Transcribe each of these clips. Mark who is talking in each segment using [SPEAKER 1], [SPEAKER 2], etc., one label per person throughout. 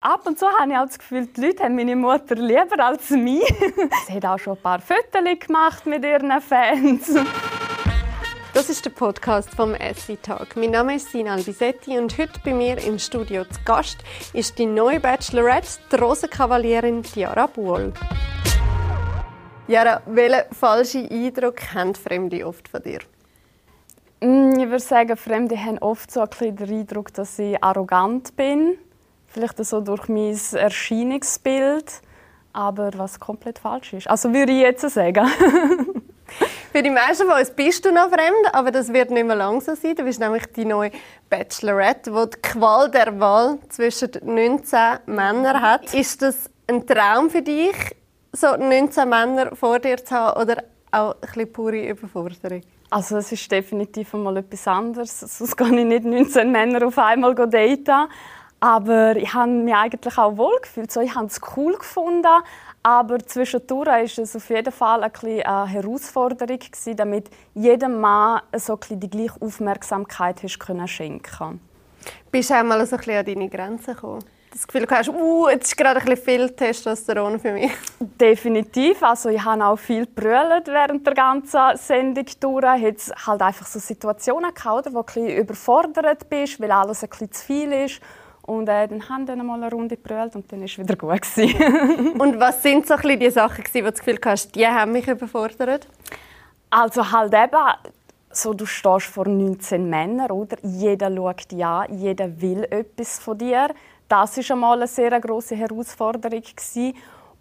[SPEAKER 1] Ab und zu habe ich auch das Gefühl, die Leute haben meine Mutter lieber als mich. Sie hat auch schon ein paar Fotos gemacht mit ihren Fans.
[SPEAKER 2] Das ist der Podcast vom Essi Talk. Mein Name ist Sina Albisetti und heute bei mir im Studio zu Gast ist die neue Bachelorette, die Rosenkavalierin Tiara Buol. Jara, welchen falschen Eindruck haben Fremde oft von dir?
[SPEAKER 1] Mm, ich würde sagen, Fremde haben oft so ein bisschen den Eindruck, dass ich arrogant bin Vielleicht so durch mein Erscheinungsbild, aber was komplett falsch ist. Also würde ich jetzt sagen.
[SPEAKER 2] Für die meisten von uns bist du noch fremd, aber das wird nicht mehr lang so sein. Du bist nämlich die neue Bachelorette, die die Qual der Wahl zwischen 19 Männern hat. Ist das ein Traum für dich, so 19 Männer vor dir zu haben oder auch ein bisschen pure Überforderung?
[SPEAKER 1] Also es ist definitiv einmal etwas anderes. Sonst kann ich nicht 19 Männer auf einmal daten. Aber ich habe mich eigentlich auch wohl gefühlt. So, ich habe es cool gefunden. Aber zwischendurch war es auf jeden Fall eine, eine Herausforderung, damit jedem Mann so ein die gleiche Aufmerksamkeit schenken konnte.
[SPEAKER 2] Bist du einmal so ein an deine Grenzen gekommen? Das Gefühl du hast, uh, jetzt ist gerade ein bisschen viel Testosteron für mich.
[SPEAKER 1] Definitiv. Also ich habe auch viel brüllt während der ganzen Sendung durch. Jetzt halt einfach so Situationen gehabt, wo du ein überfordert bist, weil alles ein bisschen zu viel ist. Und äh, dann haben wir mal eine Runde gebrüllt und dann war es wieder gut.
[SPEAKER 2] und was sind so ein die Sachen, die du das Gefühl hast, die haben mich überfordert?
[SPEAKER 1] Also halt eben, so, du stehst vor 19 Männern, oder? Jeder schaut dich an, jeder will etwas von dir. Das war einmal eine sehr große Herausforderung.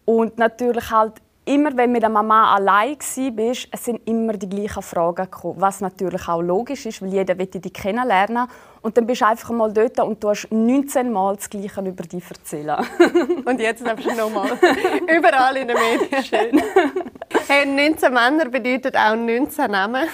[SPEAKER 1] Und natürlich halt immer, wenn mit der Mama allein bist, es sind immer die gleichen Fragen gekommen. Was natürlich auch logisch ist, weil jeder will dich kennenlernen. Und dann bist du einfach mal dort und du hast 19 Mal das Gleiche über dich erzählen.
[SPEAKER 2] und jetzt einfach nochmal. Überall in den Medien. Schön. Hey, 19 Männer bedeutet auch 19 Namen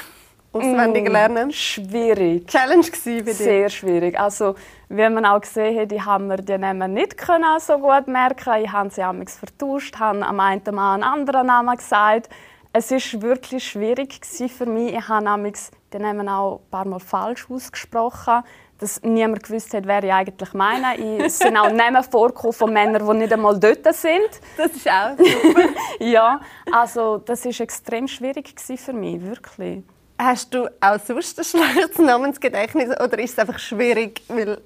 [SPEAKER 2] auswendig mm, lernen?
[SPEAKER 1] schwierig.
[SPEAKER 2] Challenge bei dir?
[SPEAKER 1] Sehr schwierig. Also, wie man auch gesehen hat, ich habe mir die Namen nicht können so gut merken. Ich habe sie amigs vertauscht, habe am einen Mal einen anderen Namen gesagt. Es ist wirklich schwierig für mich. Ich habe amigs die Namen auch ein paar Mal falsch ausgesprochen dass niemand gewusst hat, wer ich eigentlich meine. Es sind auch Namen vorgekommen von Männern, die nicht einmal dort sind.
[SPEAKER 2] Das ist auch super.
[SPEAKER 1] ja, also das war extrem schwierig für mich, wirklich.
[SPEAKER 2] Hast du auch sonst ein schlechtes Namensgedächtnis oder ist es einfach schwierig, weil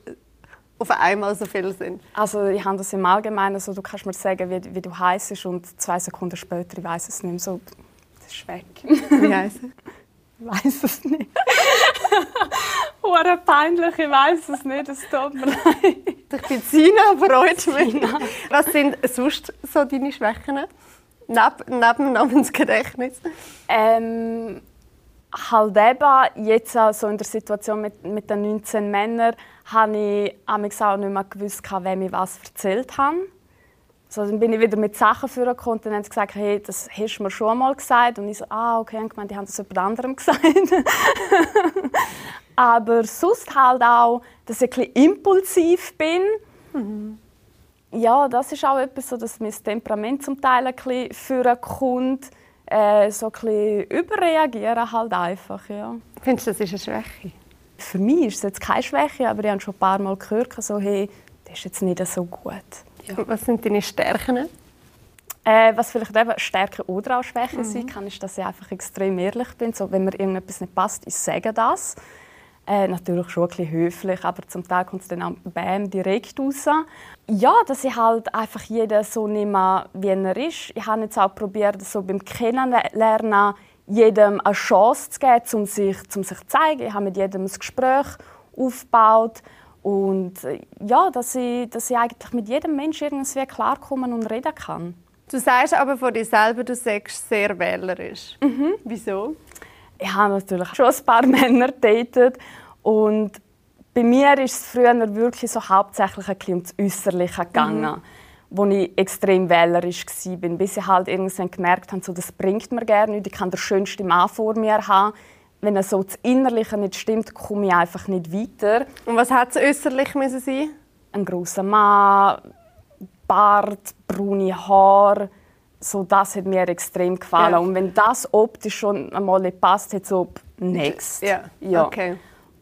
[SPEAKER 2] auf einmal so viele sind?
[SPEAKER 1] Also ich habe das im Allgemeinen, also du kannst mir sagen, wie, wie du heißt und zwei Sekunden später, ich weiß es nicht mehr so, das ist weg.
[SPEAKER 2] Wie heißt es?
[SPEAKER 1] Ich weiß es nicht. Hure peinlich, ich weiß es nicht, es tut mir leid.
[SPEAKER 2] Ich bin Sina, freut mich. Was sind sonst so deine Schwächen? Neben, neben Namensgedächtnis?
[SPEAKER 1] Ähm, halt eben, jetzt so in der Situation mit, mit den 19 Männern, habe ich auch nicht mehr gewusst, wem ich was erzählt habe. So, dann bin ich wieder mit Sachen vorgekommen und dann haben sie gesagt, hey, das hast du mir schon mal gesagt. Und ich so, ah, okay, und gemeint, die haben das jemand anderem gesagt. Aber sonst halt auch, dass ich ein bisschen impulsiv bin. Mhm. Ja, das ist auch etwas, so, dass mein Temperament zum Teil ein bisschen vorkommt äh, so ein überreagieren halt einfach, ja.
[SPEAKER 2] Findest du, das ist eine Schwäche?
[SPEAKER 1] Für mich ist es jetzt keine Schwäche, aber ich habe schon ein paar Mal gehört, so, hey, das ist jetzt nicht so gut.
[SPEAKER 2] Ja. Was sind deine Stärken?
[SPEAKER 1] Äh, was vielleicht eben Stärken oder auch Schwächen mhm. sein kann, ist, dass ich einfach extrem ehrlich bin. So, wenn mir irgendetwas nicht passt, ich sage das. Äh, natürlich schon ein bisschen höflich, aber zum Teil kommt es dann auch bam, direkt raus. Ja, dass ich halt einfach jeden so nehme, wie er ist. Ich habe jetzt auch probiert, so beim Kennenlernen jedem eine Chance zu geben, um sich, um sich zu zeigen. Ich habe mit jedem ein Gespräch aufgebaut. Und äh, ja, dass ich, dass ich eigentlich mit jedem Menschen irgendwie klarkommen und reden kann.
[SPEAKER 2] Du sagst aber von dir selber, du sagst sehr wählerisch.
[SPEAKER 1] Mhm.
[SPEAKER 2] Wieso?
[SPEAKER 1] ich habe natürlich schon ein paar Männer datet und bei mir ist es früher wirklich so hauptsächlich ein ums Äußerliche gegangen. Mhm wo ich extrem wählerisch war, bis ich halt irgendwann gemerkt habe, so, das bringt mir gerne nicht. Ich kann den schönsten Mann vor mir haben. Wenn er so das Innerliche nicht stimmt, komme ich einfach nicht weiter.
[SPEAKER 2] Und was hat es äußerlich müssen sein?
[SPEAKER 1] Ein großer Mann, Bart, braune Haare, so das hat mir extrem gefallen. Ja. Und wenn das optisch schon einmal passt, hat so next.
[SPEAKER 2] Ja. ja. Okay.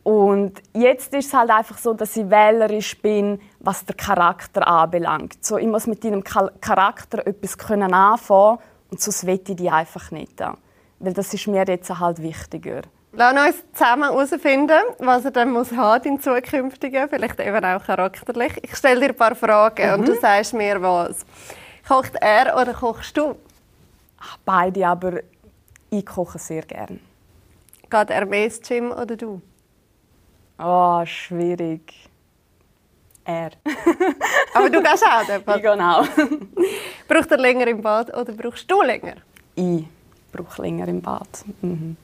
[SPEAKER 1] Und jetzt ist es halt einfach so, dass ich wählerisch bin, was der Charakter anbelangt. So, ich muss mit deinem Charakter etwas können anfangen und sonst will ich die einfach nicht. Weil das ist mir jetzt halt wichtiger.
[SPEAKER 2] Lass uns zusammen herausfinden, was er dann muss haben in zukünftigen, vielleicht eben auch charakterlich. Ich stelle dir ein paar Fragen mhm. und du sagst mir was. Kocht er oder kochst du?
[SPEAKER 1] Ach, beide, aber ich koche sehr gern.
[SPEAKER 2] Geht er mehr ins Gym oder du?
[SPEAKER 1] Oh, schwierig. Er.
[SPEAKER 2] Aber du gehst auch dort?
[SPEAKER 1] Ich genau.
[SPEAKER 2] Braucht er länger im Bad oder brauchst du länger?
[SPEAKER 1] Ich brauche länger im Bad. Mhm.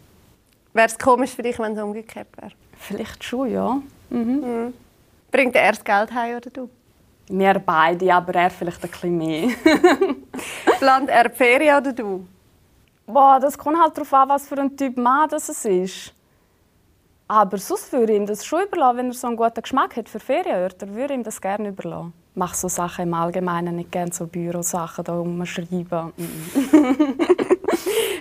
[SPEAKER 2] Wäre es komisch für dich, wenn es umgekehrt wäre?
[SPEAKER 1] Vielleicht schon, ja. Mhm.
[SPEAKER 2] Mhm. Bringt er das Geld heim oder du?
[SPEAKER 1] Wir beide, aber er vielleicht ein bisschen mehr.
[SPEAKER 2] Plant er die Ferien oder du?
[SPEAKER 1] Boah, das kommt halt darauf an, was für ein Typ Mann das ist. Aber sonst würde ich ihm das schon überlassen, wenn er so einen guten Geschmack hat für Ferienörter, würde ich ihm das gerne überlassen. Ich mache so Sachen im Allgemeinen nicht gerne, so Bürosachen da umschreiben.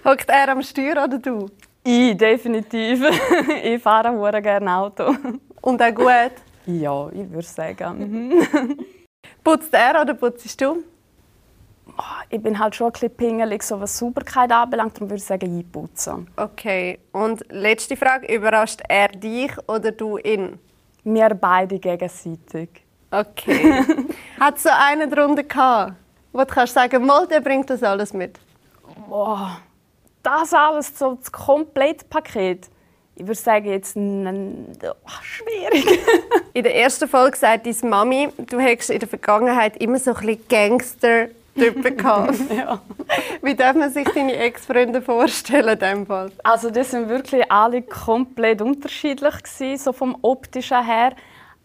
[SPEAKER 2] Hockt er am Steuer oder du?
[SPEAKER 1] Ich, definitiv. ich fahre gerne Auto.
[SPEAKER 2] Und auch gut?
[SPEAKER 1] Ja, ich würde sagen.
[SPEAKER 2] Putzt er oder putzt du?
[SPEAKER 1] Ah, ich bin halt schon ein bisschen pingelig, so was Sauberkeit anbelangt. Darum würde ich sagen, ich putze.
[SPEAKER 2] Okay. Und letzte Frage. Überrascht er dich oder du ihn?
[SPEAKER 1] Wir beide gegenseitig.
[SPEAKER 2] Okay. Hat so einen drunter gehabt, wo du kannst sagen, mal, der bringt das alles mit?
[SPEAKER 1] Boah, das alles, so das Komplettpaket. Ich würde sagen, jetzt oh, schwierig.
[SPEAKER 2] in der ersten Folge sagt deine Mami, du hättest in der Vergangenheit immer so ein bisschen Gangster Gehabt. ja. Wie darf man sich deine Ex-Freunde vorstellen in dem Fall?
[SPEAKER 1] Also das sind wirklich alle komplett unterschiedlich gewesen, so vom optischen her,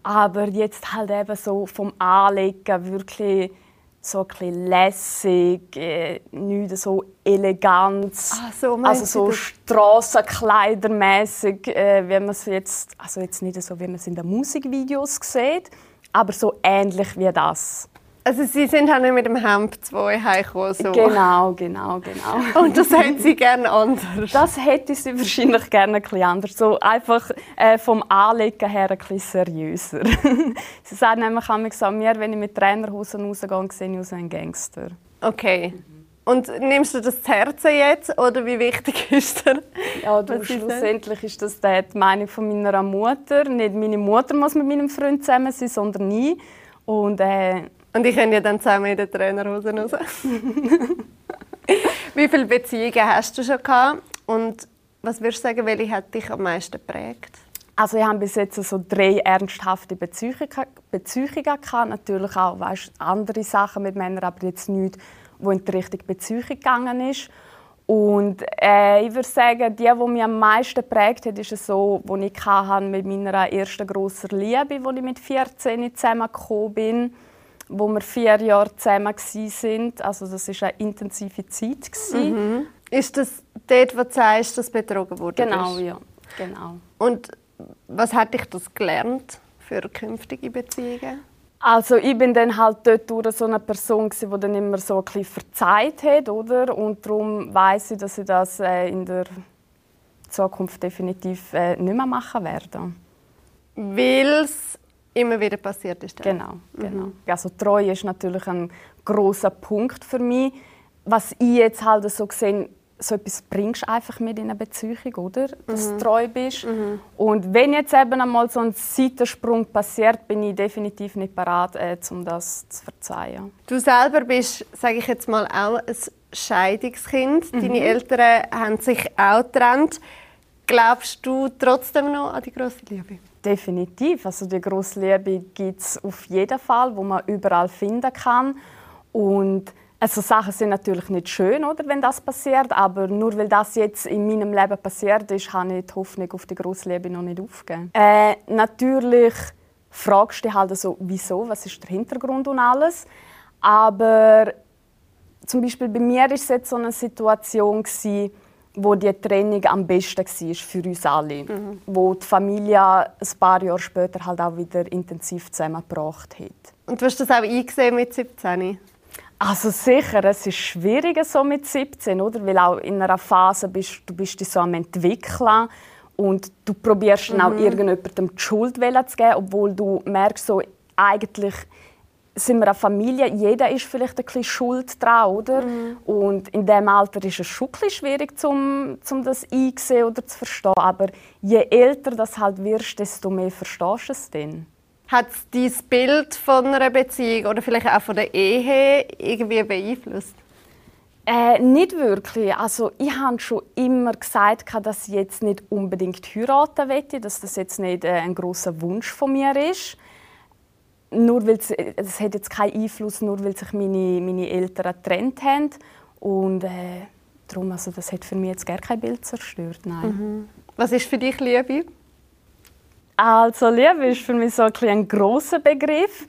[SPEAKER 1] aber jetzt halt eben so vom Anlegen wirklich so ein bisschen lässig, äh, nicht so elegant,
[SPEAKER 2] ah, so
[SPEAKER 1] also so Strassenkleidermäßig, äh, wie man es jetzt, also jetzt nicht so, wie man es in den Musikvideos sieht, aber so ähnlich wie das.
[SPEAKER 2] Also Sie sind halt nicht mit dem Hemd zwei heimgekommen. So.
[SPEAKER 1] Genau, genau, genau.
[SPEAKER 2] Und das hätten Sie gerne anders?
[SPEAKER 1] Das hätte Sie wahrscheinlich gerne ein bisschen anders. So einfach äh, vom Anlegen her ein bisschen seriöser. Sie sagen nämlich an mir, wenn ich mit Trainerhosen rausgehe, sehe ich aus wie ein Gangster.
[SPEAKER 2] Okay. Und nimmst du das zu Herzen jetzt oder wie wichtig ist das?
[SPEAKER 1] Ja, du, schlussendlich ist das die Meinung von meiner Mutter. Nicht meine Mutter muss mit meinem Freund zusammen sein, sondern ich. Und äh,
[SPEAKER 2] und ich können ja dann zusammen in den Trainerhose raus. Wie viele Beziehungen hast du schon gehabt? Und was würdest du sagen, welche hat dich am meisten geprägt?
[SPEAKER 1] Also ich habe bis jetzt so drei ernsthafte Beziehungen, gehabt. Natürlich auch weißt, andere Sachen mit Männern, aber jetzt nichts, wo in die Richtung Beziehung gegangen ist. Und äh, ich würde sagen, die, die mich am meisten geprägt hat, ist so, wo ich mit meiner ersten grossen Liebe, als ich mit 14 zusammengekommen bin wo wir vier Jahre zusammen waren. Also das war eine intensive Zeit.
[SPEAKER 2] Mhm. Ist das dort, wo du sagst, dass betrogen wurde?
[SPEAKER 1] Genau, ja. Genau.
[SPEAKER 2] Und was hat dich das gelernt für künftige Beziehungen?
[SPEAKER 1] Also ich bin dann halt dort durch so eine Person die dann immer so ein bisschen verzeiht hat, oder? Und darum weiß ich, dass ich das äh, in der Zukunft definitiv äh, nicht mehr machen werde.
[SPEAKER 2] Weil immer wieder passiert ist.
[SPEAKER 1] Genau, genau. Mhm. Also Treue ist natürlich ein großer Punkt für mich. Was ich jetzt halt so sehe, so etwas bringst du einfach mit in eine Beziehung, oder? Dass mhm. du treu bist. Mhm. Und wenn jetzt eben einmal so ein Seitensprung passiert, bin ich definitiv nicht bereit, äh, um das zu verzeihen.
[SPEAKER 2] Du selber bist, sage ich jetzt mal, auch ein Scheidungskind. Mhm. Deine Eltern haben sich auch getrennt. Glaubst du trotzdem noch an die große Liebe?
[SPEAKER 1] Definitiv. Also die grosse Liebe gibt es auf jeden Fall, wo man überall finden kann. Und also Sachen sind natürlich nicht schön, oder, wenn das passiert, aber nur weil das jetzt in meinem Leben passiert ist, habe ich die Hoffnung auf die grosse Liebe noch nicht aufgegeben. Äh, natürlich fragst du dich halt so, wieso, was ist der Hintergrund und alles. Aber zum Beispiel bei mir war es jetzt so eine Situation gewesen, wo die Trennung am besten war für uns alle. Mhm. Wo die Familie ein paar Jahre später halt auch wieder intensiv zusammengebracht hat.
[SPEAKER 2] Und du hast das auch eingesehen mit 17?
[SPEAKER 1] Also sicher, es ist schwieriger so mit 17, oder? Weil auch in einer Phase bist du bist dich so am entwickeln Und du probierst dann auch irgendjemandem die Schuld zu geben, obwohl du merkst, so, eigentlich sind wir eine Familie, jeder ist vielleicht ein bisschen schuld dran, oder? Mhm. Und in diesem Alter ist es schon ein schwierig, um, um das einzusehen oder zu verstehen. Aber je älter das halt wirst, desto mehr verstehst du es dann.
[SPEAKER 2] Hat dein Bild von einer Beziehung oder vielleicht auch von der Ehe irgendwie beeinflusst?
[SPEAKER 1] Äh, nicht wirklich. Also ich habe schon immer gesagt, dass ich jetzt nicht unbedingt heiraten möchte, dass das jetzt nicht äh, ein großer Wunsch von mir ist nur weil es, hat jetzt keinen Einfluss, nur weil sich meine, meine Eltern getrennt haben. Und äh, darum, also das hat für mich jetzt gar kein Bild zerstört, nein.
[SPEAKER 2] Mhm. Was ist für dich Liebe?
[SPEAKER 1] Also Liebe ist für mich so ein, ein grosser Begriff.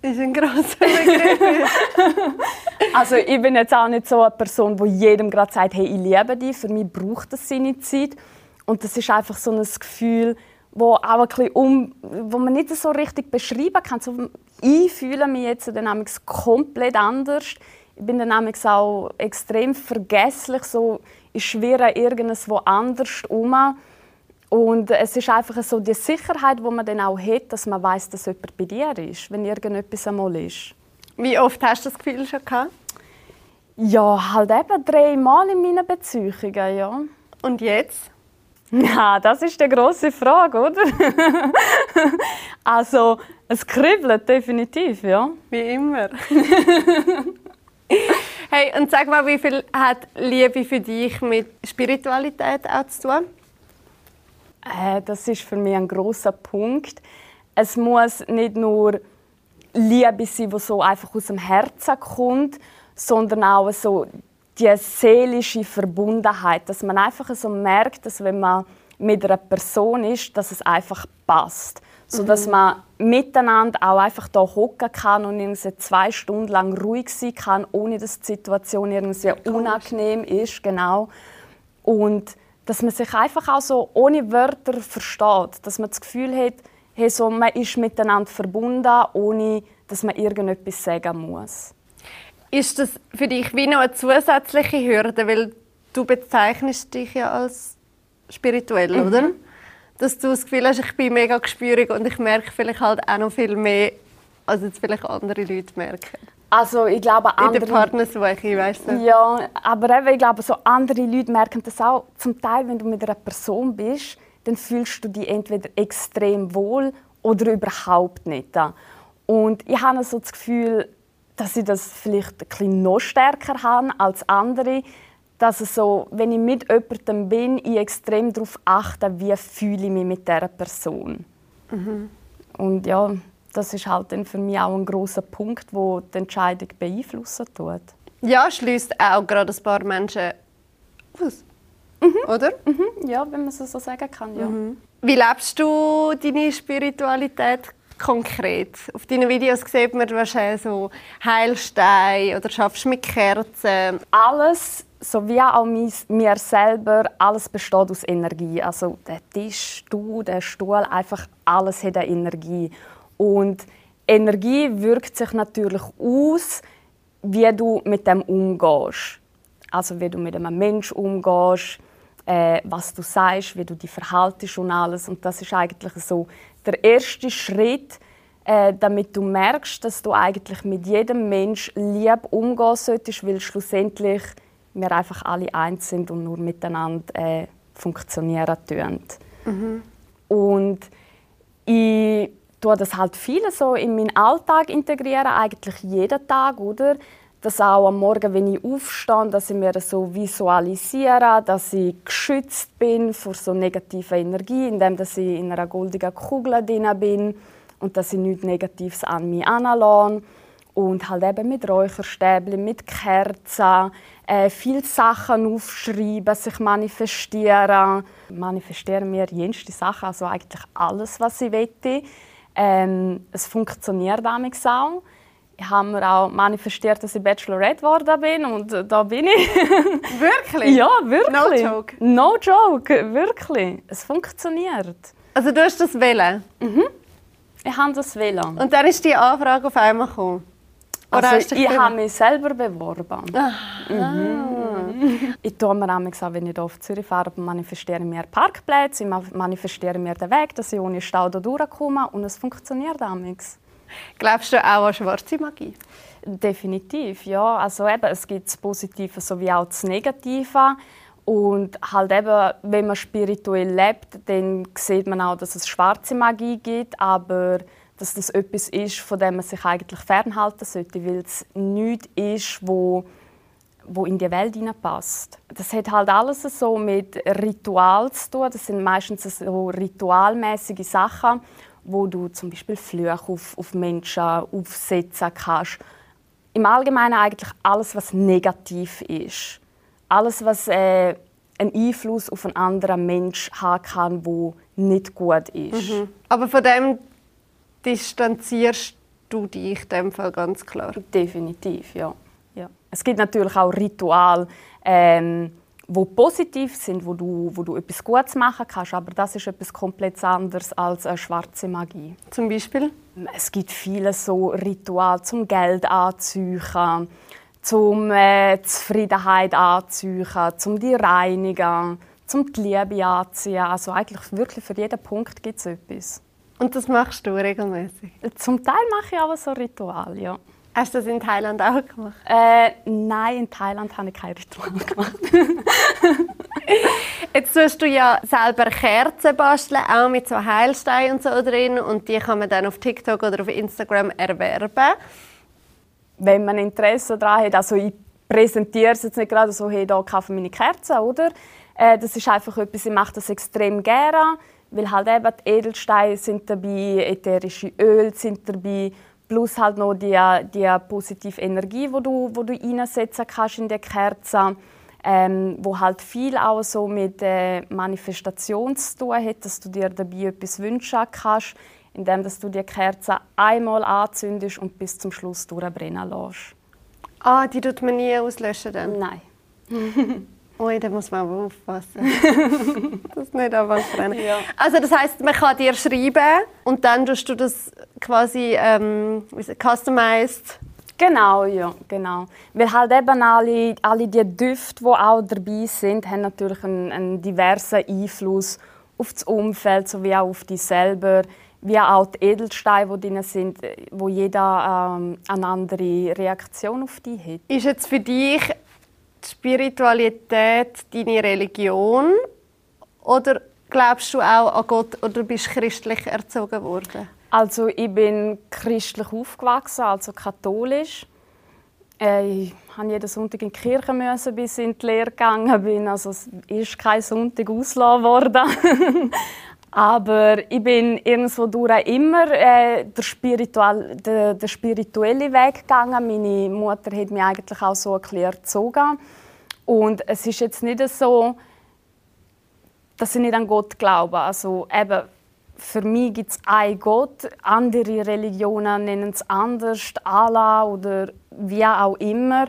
[SPEAKER 2] Ist ein grosser Begriff.
[SPEAKER 1] also ich bin jetzt auch nicht so eine Person, die jedem gerade sagt, hey, ich liebe dich. Für mich braucht das seine Zeit. Und das ist einfach so ein Gefühl, wo auch ein bisschen um, wo man nicht so richtig beschreiben kann. So, ich fühle mich jetzt dann komplett anders. Ich bin dann auch extrem vergesslich, so ich schwirre irgendwo anders um. Und es ist einfach so die Sicherheit, die man dann auch hat, dass man weiß, dass jemand bei dir ist, wenn irgendetwas einmal ist.
[SPEAKER 2] Wie oft hast du das Gefühl schon gehabt?
[SPEAKER 1] Ja, halt eben dreimal in meinen Beziehungen, ja.
[SPEAKER 2] Und jetzt?
[SPEAKER 1] Ja, das ist die große Frage, oder? also, es kribbelt definitiv, ja.
[SPEAKER 2] Wie immer. hey, und sag mal, wie viel hat Liebe für dich mit Spiritualität auch zu tun?
[SPEAKER 1] Äh, das ist für mich ein großer Punkt. Es muss nicht nur Liebe sein, die so einfach aus dem Herzen kommt, sondern auch so die seelische Verbundenheit, dass man einfach so merkt, dass wenn man mit einer Person ist, dass es einfach passt, so dass mhm. man miteinander auch einfach da hocken kann und irgendwie zwei Stunden lang ruhig sein kann, ohne dass die Situation irgendwie unangenehm ist, genau. Und dass man sich einfach auch so ohne Wörter versteht, dass man das Gefühl hat, hey, so, man ist miteinander verbunden, ohne dass man irgendetwas sagen muss.
[SPEAKER 2] Ist das für dich wie noch eine zusätzliche Hürde, weil du bezeichnest dich ja als spirituell, mhm. oder? Dass du das Gefühl hast, ich bin mega gespürig und ich merke vielleicht halt auch noch viel mehr, als jetzt vielleicht andere Leute merken.
[SPEAKER 1] Also ich glaube
[SPEAKER 2] andere... In der Partnersuche, weißt du?
[SPEAKER 1] Ja, aber eben, ich glaube, so andere Leute merken das auch. Zum Teil, wenn du mit einer Person bist, dann fühlst du dich entweder extrem wohl oder überhaupt nicht. Und ich habe so das Gefühl, dass ich das vielleicht ein bisschen noch stärker habe als andere. Dass es so, wenn ich mit jemandem bin, ich extrem darauf achte, wie fühle ich mich mit dieser Person. Mhm. Und ja, das ist halt dann für mich auch ein großer Punkt, wo die Entscheidung beeinflussen tut.
[SPEAKER 2] Ja, schließt auch gerade ein paar Menschen aus. Mhm. Oder?
[SPEAKER 1] Mhm. Ja, wenn man es so sagen kann, ja. Mhm.
[SPEAKER 2] Wie lebst du deine Spiritualität konkret? Auf deinen Videos sieht man wahrscheinlich so Heilsteine oder schaffst mit Kerzen.
[SPEAKER 1] Alles, so wie auch mir selber, alles besteht aus Energie. Also der Tisch, du, der Stuhl, einfach alles hat eine Energie. Und Energie wirkt sich natürlich aus, wie du mit dem umgehst. Also wie du mit einem Menschen umgehst, äh, was du sagst, wie du dich verhaltest und alles. Und das ist eigentlich so der erste Schritt, äh, damit du merkst, dass du eigentlich mit jedem Mensch lieb umgehen solltest, weil schlussendlich wir einfach alle eins sind und nur miteinander äh, funktionieren tun. Mhm. Und ich tue das halt viele so in meinen Alltag integrieren, eigentlich jeden Tag, oder? Dass auch am Morgen, wenn ich aufstehe, dass ich mir so visualisiere, dass ich geschützt bin vor so negativer Energie, indem dass ich in einer goldenen Kugel drin bin und dass ich nichts Negatives an mich anlasse. Und halt eben mit Räucherstäbchen, mit Kerzen, äh, viele Sachen aufschreiben, sich manifestieren. Manifestieren mir jenste Sachen, also eigentlich alles, was ich will. Ähm, es funktioniert damit auch haben wir auch manifestiert, dass ich Bachelorette geworden bin und äh, da bin ich.
[SPEAKER 2] wirklich?
[SPEAKER 1] Ja, wirklich.
[SPEAKER 2] No joke?
[SPEAKER 1] No joke, wirklich. Es funktioniert.
[SPEAKER 2] Also du hast das wählen?
[SPEAKER 1] Mhm. Ich habe das wählen.
[SPEAKER 2] Und dann ist die Anfrage auf einmal gekommen?
[SPEAKER 1] Oder also ich habe mich selber beworben.
[SPEAKER 2] Ah.
[SPEAKER 1] Mhm. Ich tue mir auch, wenn ich hier auf Zürich fahre, manifestiere mir Parkplätze, ich manifestiere mir den Weg, dass ich ohne Stau da durchkomme und es funktioniert amigs.
[SPEAKER 2] Glaubst du auch an schwarze Magie?
[SPEAKER 1] Definitiv, ja. Also eben, es gibt das Positive sowie auch das Negative. Und halt eben, wenn man spirituell lebt, dann sieht man auch, dass es schwarze Magie gibt, aber dass das etwas ist, von dem man sich eigentlich fernhalten sollte, weil es nichts ist, wo, wo in die Welt hineinpasst. Das hat halt alles so mit Ritual zu tun. Das sind meistens so ritualmäßige Sachen, wo du zum Beispiel Flüche auf, auf Menschen aufsetzen kannst. Im Allgemeinen eigentlich alles, was negativ ist alles, was äh, einen Einfluss auf einen anderen Mensch haben kann, wo nicht gut ist. Mhm.
[SPEAKER 2] Aber von dem distanzierst du dich in dem Fall ganz klar?
[SPEAKER 1] Definitiv, ja. ja. Es gibt natürlich auch Rituale, ähm, wo positiv sind, wo du, wo du etwas Gutes machen kannst, aber das ist etwas komplett anderes als eine schwarze Magie.
[SPEAKER 2] Zum Beispiel?
[SPEAKER 1] Es gibt viele so Rituale zum Geld anziehen, zum äh, Zufriedenheit anziehen, zum die reinigen, zum die Liebe anziehen. Also eigentlich wirklich für jeden Punkt gibt es etwas.
[SPEAKER 2] Und das machst du regelmäßig?
[SPEAKER 1] Zum Teil mache ich aber so Ritual, ja.
[SPEAKER 2] Hast du das in Thailand auch gemacht?
[SPEAKER 1] Äh, nein, in Thailand habe ich kein Ritual gemacht.
[SPEAKER 2] Jetzt tust du ja selber Kerzen basteln, auch mit so Heilsteinen und so drin. Und die kann man dann auf TikTok oder auf Instagram erwerben
[SPEAKER 1] wenn man Interesse daran hat, also ich präsentiere es jetzt nicht gerade so, hey, da kaufe meine Kerzen, oder? Äh, das ist einfach etwas, ich mache das extrem gerne, weil halt eben die Edelsteine sind dabei, ätherische Öle sind dabei, plus halt noch die, die positive Energie, die du, wo du einsetzen kannst in die Kerzen, ähm, wo halt viel auch so mit äh, Manifestation zu tun hat, dass du dir dabei etwas wünschen kannst indem dass du die Kerze einmal anzündest und bis zum Schluss durchbrennen lässt.
[SPEAKER 2] Ah, die tut man nie auslöschen dann?
[SPEAKER 1] Nein.
[SPEAKER 2] Ui, da muss man aber aufpassen. das nicht anfangen ja. Also das heißt, man kann dir schreiben und dann tust du das quasi ähm, customized
[SPEAKER 1] Genau, ja, genau. Weil halt eben alle, alle die Düfte, die auch dabei sind, haben natürlich einen, einen diversen Einfluss auf das Umfeld sowie auch auf dich selber wie auch die Edelsteine, die drin sind, wo jeder ähm, eine andere Reaktion auf die hat.
[SPEAKER 2] Ist jetzt für dich die Spiritualität deine Religion oder glaubst du auch an Gott oder bist christlich erzogen worden?
[SPEAKER 1] Also ich bin christlich aufgewachsen, also katholisch. Äh, ich musste jeden Sonntag in die Kirche, müssen, bis ich in die Lehre gegangen bin. Also es ist kein Sonntag ausgelassen worden. Aber ich bin irgendwo durch immer äh, der, spiritual, der, der, spirituelle Weg gegangen. Meine Mutter hat mich eigentlich auch so ein erzogen. Und es ist jetzt nicht so, dass ich nicht an Gott glaube. Also eben, für mich gibt es einen Gott. Andere Religionen nennen es anders, Allah oder wie auch immer.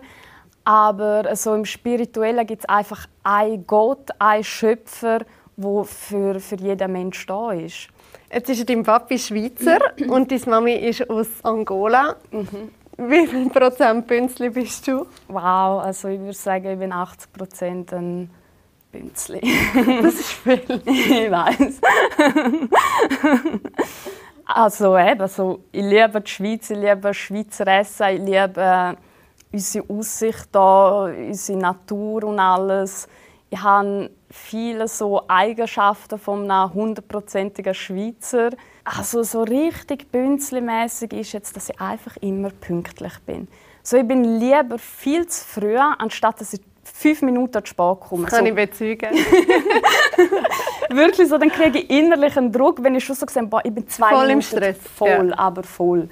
[SPEAKER 1] Aber so im Spirituellen gibt es einfach einen Gott, einen Schöpfer wo für, für jeden Mensch da ist.
[SPEAKER 2] Jetzt ist dein Papi Schweizer und deine Mami ist aus Angola. Mhm. Wie viel Prozent Bünzli bist du?
[SPEAKER 1] Wow, also ich würde sagen, ich bin 80 Prozent ein Bünzli.
[SPEAKER 2] Das ist viel.
[SPEAKER 1] ich weiß. also eben, also, ich liebe die Schweiz, ich liebe Schweizer Essen, ich liebe unsere Aussicht hier, unsere Natur und alles. Ich habe viele so Eigenschaften von einem hundertprozentigen Schweizer. Also so richtig bünzlimäßig ist jetzt, dass ich einfach immer pünktlich bin. So, ich bin lieber viel zu früh, anstatt dass ich fünf Minuten zu spät komme.
[SPEAKER 2] Das kann so. ich bezeugen.
[SPEAKER 1] Wirklich so, dann kriege ich innerlichen Druck, wenn ich schon so sehe, ich bin zwei
[SPEAKER 2] voll
[SPEAKER 1] Minuten
[SPEAKER 2] im Stress.
[SPEAKER 1] voll, ja. aber voll.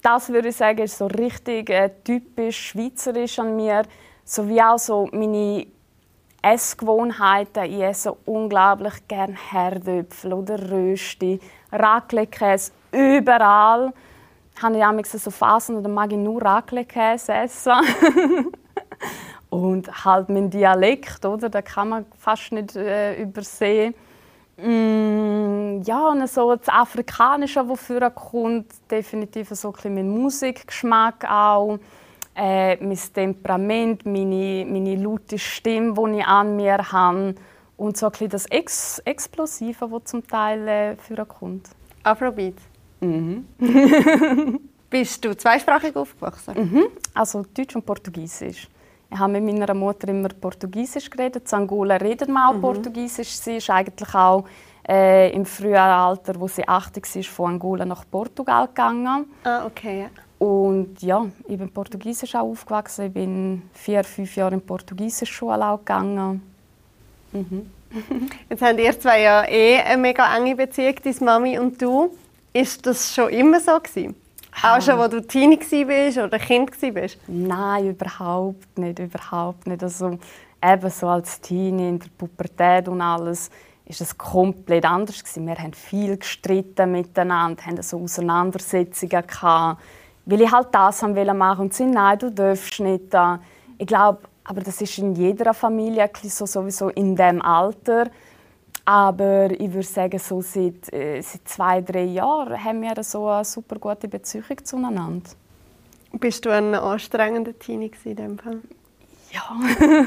[SPEAKER 1] Das würde ich sagen, ist so richtig äh, typisch schweizerisch an mir, so wie auch so meine Essgewohnheiten. Ich esse unglaublich gerne Herdöpfel oder Rösti, Raclette-Käse, überall. Habe ich manchmal so Phasen, oder mag ich nur Raclette-Käse essen. und halt mein Dialekt, oder? Den kann man fast nicht äh, übersehen. Mm, ja, und so das Afrikanische, das kommt, definitiv so ein bisschen mein Musikgeschmack auch. äh, mein Temperament, meine, meine laute Stimme, die ich an mir habe und so ein das Ex Explosive, das zum Teil äh, vorkommt.
[SPEAKER 2] Afrobeat?
[SPEAKER 1] Mhm.
[SPEAKER 2] Bist du zweisprachig aufgewachsen?
[SPEAKER 1] Mhm. Also Deutsch und Portugiesisch. Ich habe mit meiner Mutter immer Portugiesisch geredet. In Angola redet man auch mhm. Portugiesisch. Sie ist eigentlich auch äh, im frühen Alter, wo sie 80 war, von Angola nach Portugal gegangen.
[SPEAKER 2] Ah, okay.
[SPEAKER 1] Und ja, ich bin Portugiesisch auch aufgewachsen. Ich bin vier, fünf Jahre in portugiesische Schule auch gegangen.
[SPEAKER 2] Mhm. Jetzt haben ihr zwei ja eh eine mega enge Beziehung, deine Mami und du. Ist das schon immer so gewesen? Auch schon, als du Teenie warst oder Kind warst?
[SPEAKER 1] Nein, überhaupt nicht, überhaupt nicht. Also, eben so als Teenie in der Pubertät und alles ist es komplett anders gewesen. Wir haben viel gestritten miteinander, haben so Auseinandersetzungen gehabt, weil ich halt das haben machen und sie nein, du darfst nicht. Ich glaube, aber das ist in jeder Familie so sowieso in dem Alter. Aber ich würde sagen, so seit, äh, seit zwei, drei Jahren haben wir so eine super gute Beziehung zueinander.
[SPEAKER 2] Bist du ein anstrengender Teenie in dem Fall?
[SPEAKER 1] Ja,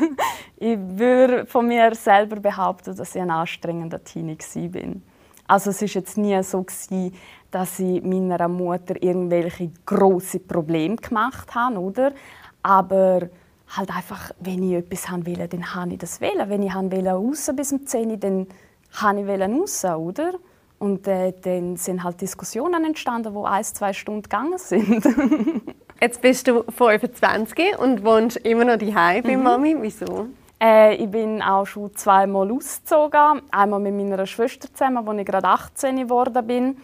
[SPEAKER 1] ich würde von mir selber behaupten, dass ich ein anstrengender Teenie bin. Also es ist jetzt nie so gewesen, dass ich meiner Mutter irgendwelche große Probleme gemacht habe, oder? Aber halt einfach, wenn ich etwas haben will, dann habe ich das wählen. Wenn ich will raus bis um 10 Uhr, dann habe ich raus, oder? Und äh, dann sind halt Diskussionen entstanden, die ein, zwei Stunden gegangen sind.
[SPEAKER 2] Jetzt bist du 25 und wohnst immer noch daheim bei mhm. Mami. Wieso?
[SPEAKER 1] Äh, ich bin auch schon zweimal ausgezogen. Einmal mit meiner Schwester zusammen, als ich gerade 18 geworden bin.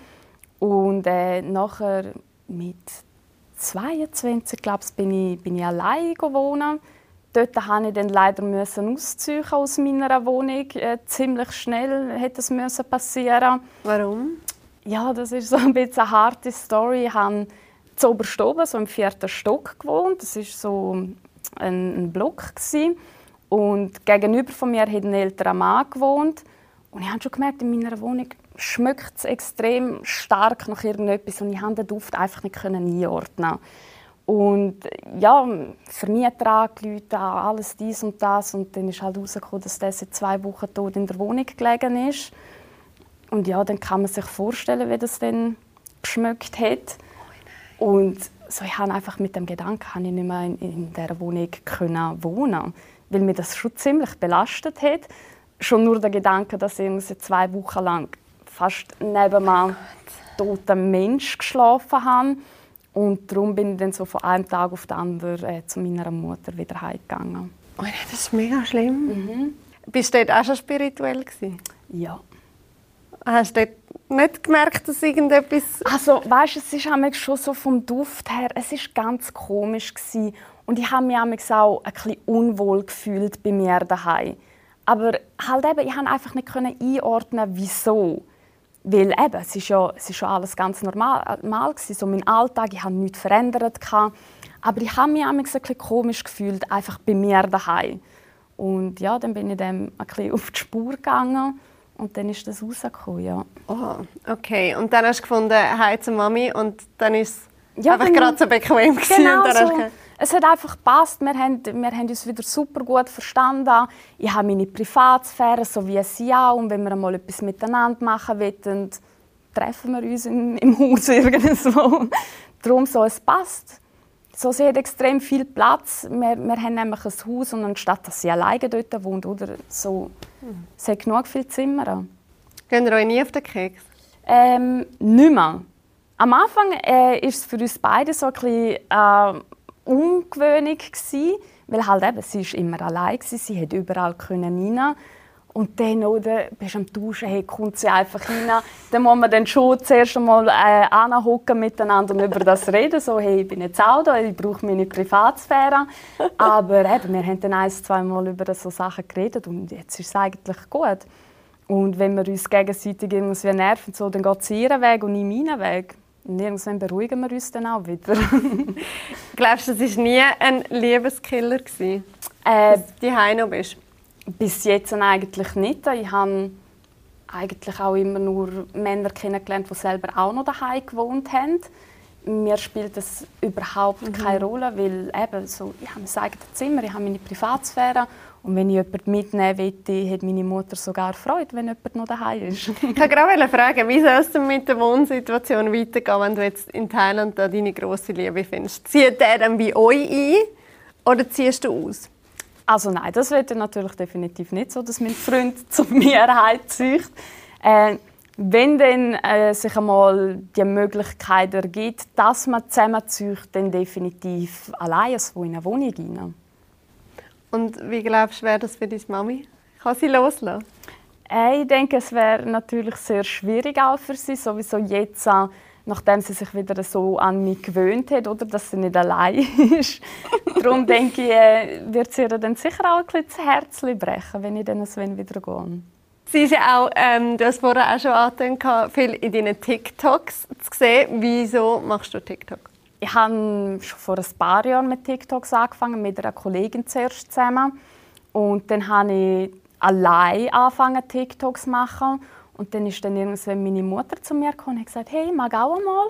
[SPEAKER 1] Und äh, nachher mit 22, glaube ich, bin ich, bin ich allein wohnen. Dort musste ich dann leider müssen ausziehen aus meiner Wohnung. Äh, ziemlich schnell hätte es müssen passieren.
[SPEAKER 2] Warum?
[SPEAKER 1] Ja, das ist so ein bisschen eine harte Story. Ich habe zu Oberstoben, so im vierten Stock gewohnt. Das war so ein, ein Block. Gewesen. Und gegenüber von mir hat ein älterer Mann gewohnt. Und ich habe schon gemerkt, in meiner Wohnung schmeckt es extrem stark nach irgendetwas und ich konnte den Duft einfach nicht einordnen. Und ja, Vermieter angerufen, alles dies und das. Und dann ist halt herausgekommen, dass der seit zwei Wochen tot in der Wohnung gelegen ist. Und ja, dann kann man sich vorstellen, wie das dann geschmeckt hat. Und so, ich habe einfach mit dem Gedanken ich nicht mehr in, in dieser Wohnung können wohnen weil mir das schon ziemlich belastet hat. Schon nur der Gedanke, dass ich zwei Wochen lang fast neben einem toten Mensch geschlafen habe. Und darum bin ich dann so von einem Tag auf den anderen äh, zu meiner Mutter wieder heimgegangen.
[SPEAKER 2] Oh, das ist mega schlimm. Mhm. Bist du dort auch schon spirituell? Gewesen?
[SPEAKER 1] Ja.
[SPEAKER 2] Hast du dort nicht gemerkt, dass irgendetwas...
[SPEAKER 1] Also, weißt, es ist schon so vom Duft her, es ist ganz komisch gewesen. Und ich habe mich auch ein bisschen unwohl gefühlt bei mir daheim. Aber halt eben, ich konnte einfach nicht einordnen, wieso. Weil eben, es ist ja, es ist ja alles ganz normal, normal gewesen, so mein Alltag, ich habe nichts verändert. Aber ich habe mich ein bisschen komisch gefühlt, einfach bei mir daheim. Und ja, dann bin ich dem ein bisschen auf die Spur gegangen und dann ist das rausgekommen, ja.
[SPEAKER 2] Oh, okay. Und dann hast du gefunden, «Hi zur Mami» und dann ist es ja, einfach gerade so bequem
[SPEAKER 1] gewesen. Genau so es hat einfach gepasst. Wir haben, wir haben uns wieder super gut verstanden. Ich habe meine Privatsphäre, so wie sie auch. Und wenn wir mal etwas miteinander machen wollen, treffen wir uns im, im Haus irgendwo. Darum so, es passt. So, sie hat extrem viel Platz. Wir, wir haben nämlich ein Haus und anstatt dass sie alleine dort wohnt, oder so, sie hat genug viele Zimmer.
[SPEAKER 2] Gehen wir euch nie auf den Keks?
[SPEAKER 1] Ähm, nicht mehr. Am Anfang äh, ist es für uns beide so ein bisschen, äh, ungewöhnlich gewesen, weil halt eben, sie ist immer allein gewesen, sie hat überall können rein. Und dann, oder, bist am Duschen, hey, kommt sie einfach rein. Dann muss man dann schon zuerst einmal äh, miteinander und über das reden. So, hey, ich bin jetzt auch da, ich brauche meine Privatsphäre. Aber eben, wir haben dann ein, zwei Mal über so Sachen geredet und jetzt ist es eigentlich gut. Und wenn wir uns gegenseitig irgendwie nerven, so, dann geht sie ihren Weg und ich meinen Weg. Und irgendwann beruhigen wir uns dann auch wieder.
[SPEAKER 2] Glaubst du, das war nie ein Liebeskiller, gewesen, äh, dass du noch bist?
[SPEAKER 1] Bis jetzt eigentlich nicht. Ich habe eigentlich auch immer nur Männer kennengelernt, die selber auch noch daheim gewohnt haben. mir spielt das überhaupt mhm. keine Rolle, weil eben so, ich habe mein eigenes Zimmer, ich habe meine Privatsphäre und wenn ich jemanden mitnehmen will, hat meine Mutter sogar Freude, wenn jemand noch daheim ist.
[SPEAKER 2] ich wollte gerade fragen, wie soll es denn mit der Wohnsituation weitergehen, wenn du jetzt in Thailand da deine grosse Liebe findest? Zieht der dann bei euch ein oder ziehst du aus?
[SPEAKER 1] Also nein, das wird natürlich definitiv nicht so, dass mein Freund zu mir heimzieht. Äh, wenn dann äh, sich einmal die Möglichkeit ergibt, dass man zusammenzieht, dann definitiv allein so in eine Wohnung rein.
[SPEAKER 2] Und wie glaubst du, wäre das für deine Mami? Kann sie loslassen?
[SPEAKER 1] Äh, ich denke, es wäre natürlich sehr schwierig auch für sie, sowieso jetzt, nachdem sie sich wieder so an mich gewöhnt hat, oder, dass sie nicht allein ist. Darum denke ich, äh, wird sie ihr dann sicher auch ein bisschen das Herz brechen, wenn ich dann wieder gehe.
[SPEAKER 2] Sie ist ja auch, ähm, du hast vorhin auch schon angetönt, viel in deinen TikToks zu sehen. Wieso machst du TikTok?
[SPEAKER 1] Ich habe schon vor ein paar Jahren mit TikToks angefangen, mit einer Kollegin zuerst zusammen. Und dann habe ich allein angefangen, TikToks zu machen. Und dann ist dann irgendwann meine Mutter zu mir gekommen und hat gesagt, hey, mag auch einmal.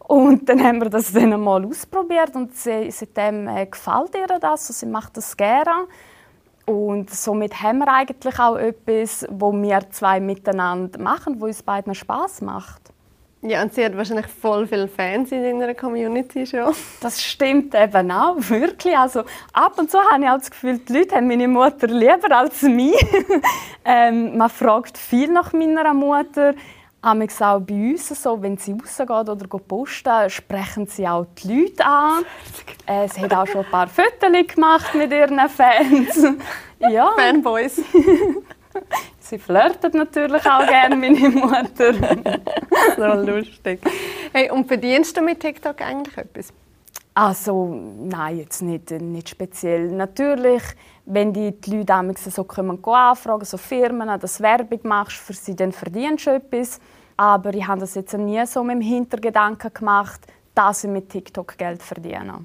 [SPEAKER 1] Und dann haben wir das dann einmal ausprobiert und sie, seitdem äh, gefällt ihr das, also sie macht das gerne. Und somit haben wir eigentlich auch etwas, wo wir zwei miteinander machen, wo uns beiden Spaß macht.
[SPEAKER 2] Ja, und sie hat wahrscheinlich voll viele Fans in ihrer Community schon.
[SPEAKER 1] Das stimmt eben auch, wirklich. Also, ab und zu habe ich auch das Gefühl, die Leute haben meine Mutter lieber als mich. ähm, man fragt viel nach meiner Mutter. Amigs auch bei uns so, wenn sie rausgeht oder posten, sprechen sie auch die Leute an. Äh, sie hat auch schon ein paar Fotos gemacht mit ihren Fans.
[SPEAKER 2] ja. Fanboys.
[SPEAKER 1] Sie flirtet natürlich auch gerne, meine Mutter.
[SPEAKER 2] so lustig. Hey, und verdienst du mit TikTok eigentlich etwas?
[SPEAKER 1] Also, nein, jetzt nicht, nicht speziell. Natürlich, wenn die, die Leute so kommen, anfragen, so Firmen, dass du Werbung machst für sie, dann verdienst du etwas. Aber ich habe das jetzt nie so mit dem Hintergedanken gemacht, dass ich mit TikTok Geld verdiene.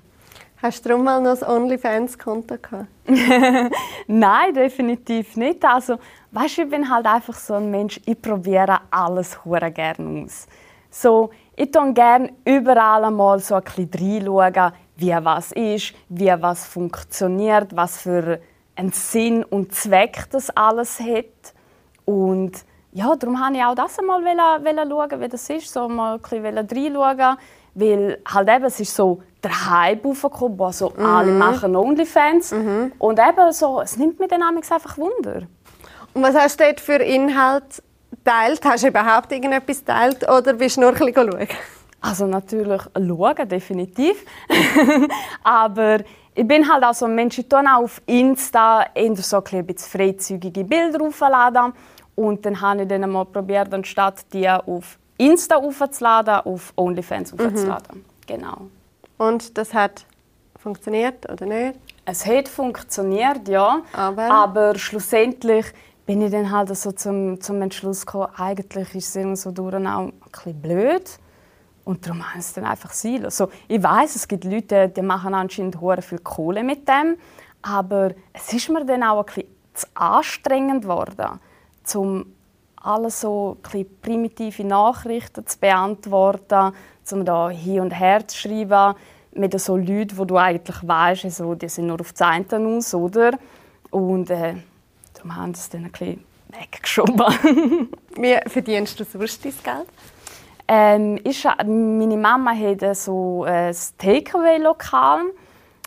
[SPEAKER 2] Hast du darum mal noch ein OnlyFans-Konto gehabt?
[SPEAKER 1] Nein, definitiv nicht. Also, weißt, ich bin halt einfach so ein Mensch, ich probiere alles hure gerne aus. So, ich tue gerne überall einmal so ein bisschen reinschauen, wie was ist, wie was funktioniert, was für einen Sinn und Zweck das alles hat. Und ja, darum wollte ich auch das einmal schauen, wie das ist, so mal ein bisschen reinschauen, weil halt eben, es ist so der Hype aufgekommen, also mhm. alle machen Onlyfans. Mhm. Und eben so, es nimmt mir dann einfach Wunder.
[SPEAKER 2] Und was hast du dort für Inhalt geteilt? Hast du überhaupt irgendetwas geteilt oder bist du nur ein bisschen schauen?
[SPEAKER 1] Also natürlich schauen, definitiv. Aber ich bin halt auch so ein Mensch, ich auch auf Insta eher so ein bisschen freizügige Bilder aufladen. Und dann habe ich dann mal probiert, anstatt die auf Insta aufzuladen, auf OnlyFans mhm. aufzuladen. Mhm. Genau.
[SPEAKER 2] Und das hat funktioniert oder nicht?
[SPEAKER 1] Es hat funktioniert, ja. Aber, aber schlussendlich bin ich dann halt so zum, zum Entschluss gekommen, eigentlich ist es irgendwie so durch auch ein bisschen blöd. Und darum haben sie es dann einfach sein also, Ich weiß, es gibt Leute, die machen anscheinend hure viel Kohle mit dem. Aber es ist mir dann auch ein bisschen zu anstrengend geworden, um alles so primitive Nachrichten zu beantworten, um da hin und her zu schreiben mit so Leuten, wo du eigentlich weißt, also, die sind nur auf die Seite aus, oder? Und äh, darum haben sie es dann ein bisschen weggeschoben.
[SPEAKER 2] Wie verdienst du sonst dein Geld?
[SPEAKER 1] Ähm, ist, meine Mama hat so ein Takeaway-Lokal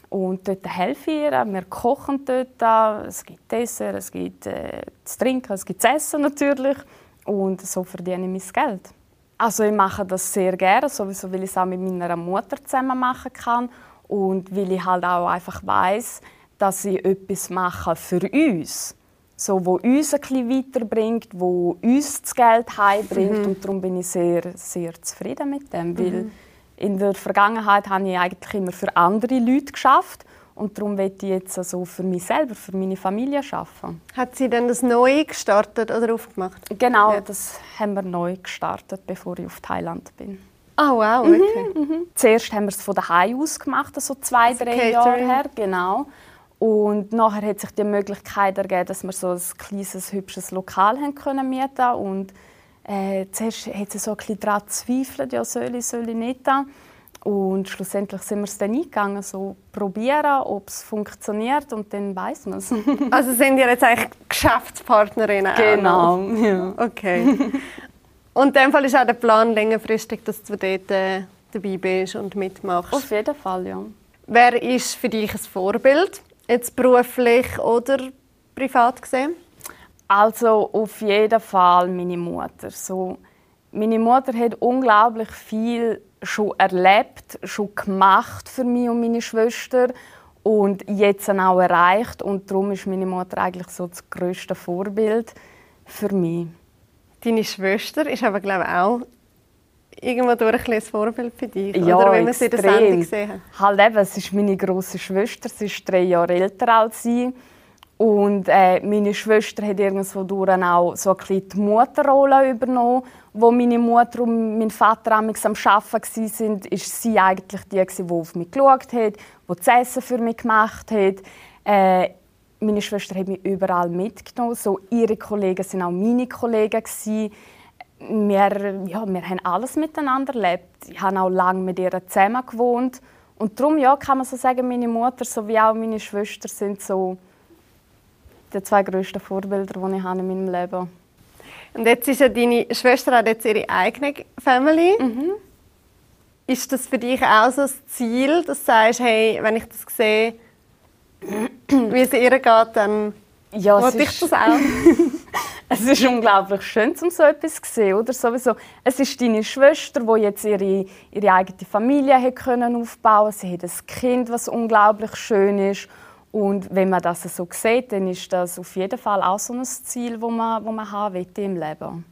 [SPEAKER 1] und dort helfe ich ihr. Wir kochen dort. Es gibt Dessert, es gibt äh, zu trinken, es gibt zu essen natürlich. Und so verdiene ich mein Geld. Also ich mache das sehr gerne, sowieso weil ich es auch mit meiner Mutter zusammen machen kann und weil ich halt auch einfach weiß, dass ich etwas mache für uns, so wo uns ein bisschen weiterbringt, wo uns das Geld heimbringt mhm. und darum bin ich sehr sehr zufrieden mit dem, weil mhm. in der Vergangenheit habe ich eigentlich immer für andere Leute geschafft und darum möchte ich jetzt also für mich selber, für meine Familie arbeiten.
[SPEAKER 2] Hat sie denn das neu gestartet oder aufgemacht?
[SPEAKER 1] Genau, ja. das haben wir neu gestartet, bevor ich auf Thailand bin.
[SPEAKER 2] Oh wow, mhm, okay. Mhm,
[SPEAKER 1] mhm. Zuerst haben wir es von daheim aus gemacht, so zwei, also drei Jahre her, genau. Und nachher hat sich die Möglichkeit ergeben, dass wir so ein kleines, hübsches Lokal haben können mieten und äh, zuerst hat sie so ein bisschen daran gezweifelt, ja, soll ich, soll ich nicht. Und schlussendlich sind wir es dann eingegangen, so probieren, ob es funktioniert und dann weiß man es.
[SPEAKER 2] Also sind ihr jetzt eigentlich Geschäftspartnerinnen?
[SPEAKER 1] Genau, ja.
[SPEAKER 2] Okay. Und in dem Fall ist auch der Plan längerfristig, dass du dort äh, dabei bist und mitmachst?
[SPEAKER 1] Auf jeden Fall, ja.
[SPEAKER 2] Wer ist für dich ein Vorbild, jetzt beruflich oder privat gesehen?
[SPEAKER 1] Also auf jeden Fall meine Mutter. So, meine Mutter hat unglaublich viel schon erlebt, schon gemacht für mich und meine Schwester und jetzt auch erreicht und darum ist meine Mutter eigentlich so das größte Vorbild für mich.
[SPEAKER 2] Deine Schwester ist aber glaube ich auch irgendwo durch ein, ein Vorbild für dich,
[SPEAKER 1] ja,
[SPEAKER 2] oder wenn
[SPEAKER 1] man
[SPEAKER 2] sie in der Sendung gesehen hat?
[SPEAKER 1] Halt eben, es ist meine große Schwester, sie ist drei Jahre älter als ich und äh, meine Schwester hat irgendwo durch auch so ein bisschen die Mutterrolle übernommen. Wo meine Mutter und mein Vater am Arbeiten waren, ist sie eigentlich die, die auf mich geschaut hat, die das Essen für mich gemacht hat. Äh, meine Schwester hat mich überall mitgenommen. So, ihre Kollegen waren auch meine Kollegen. Wir, ja, wir haben alles miteinander erlebt. Ich habe auch lange mit ihr zusammen gewohnt. Und darum ja, kann man so sagen, meine Mutter sowie auch meine Schwester sind so die zwei grössten Vorbilder, die ich habe in meinem Leben
[SPEAKER 2] Und jetzt ist ja deine Schwester hat jetzt ihre eigene Family.
[SPEAKER 1] Mhm.
[SPEAKER 2] Ist das für dich auch so das Ziel, dass du sagst, hey, wenn ich das sehe, wie es ihr geht, dann
[SPEAKER 1] ja,
[SPEAKER 2] will ich das auch?
[SPEAKER 1] es ist unglaublich schön, um so etwas zu sehen. Oder? Sowieso, es ist deine Schwester, die jetzt ihre, ihre eigene Familie hat können aufbauen konnte. Sie hat ein Kind, was unglaublich schön ist. Und wenn man das so sieht, dann ist das auf jeden Fall auch so ein Ziel, das man, das man haben will im Leben.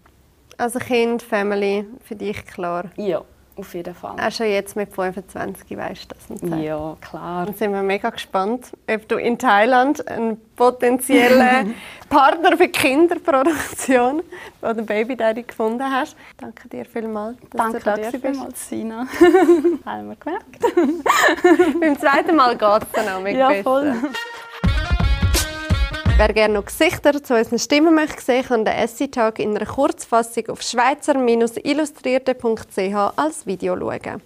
[SPEAKER 2] Also Kind, Family, für dich klar?
[SPEAKER 1] Ja, auf jeden Fall.
[SPEAKER 2] Auch schon jetzt mit 25 weißt du das
[SPEAKER 1] nicht? Ja, klar.
[SPEAKER 2] Dann sind wir mega gespannt, ob du in Thailand einen potenziellen Partner für Kinderproduktion oder Baby Daddy gefunden hast. Danke dir vielmals,
[SPEAKER 1] dass Danke du da dir vielmals, Sina. Haben wir
[SPEAKER 2] gemerkt. Beim zweiten Mal geht es dann auch mit
[SPEAKER 1] ja, voll.
[SPEAKER 2] Wer gerne noch Gesichter zu unseren Stimmen möchte sehen, kann den Essay-Tag in einer Kurzfassung auf schweizer-illustrierte.ch als Video schauen.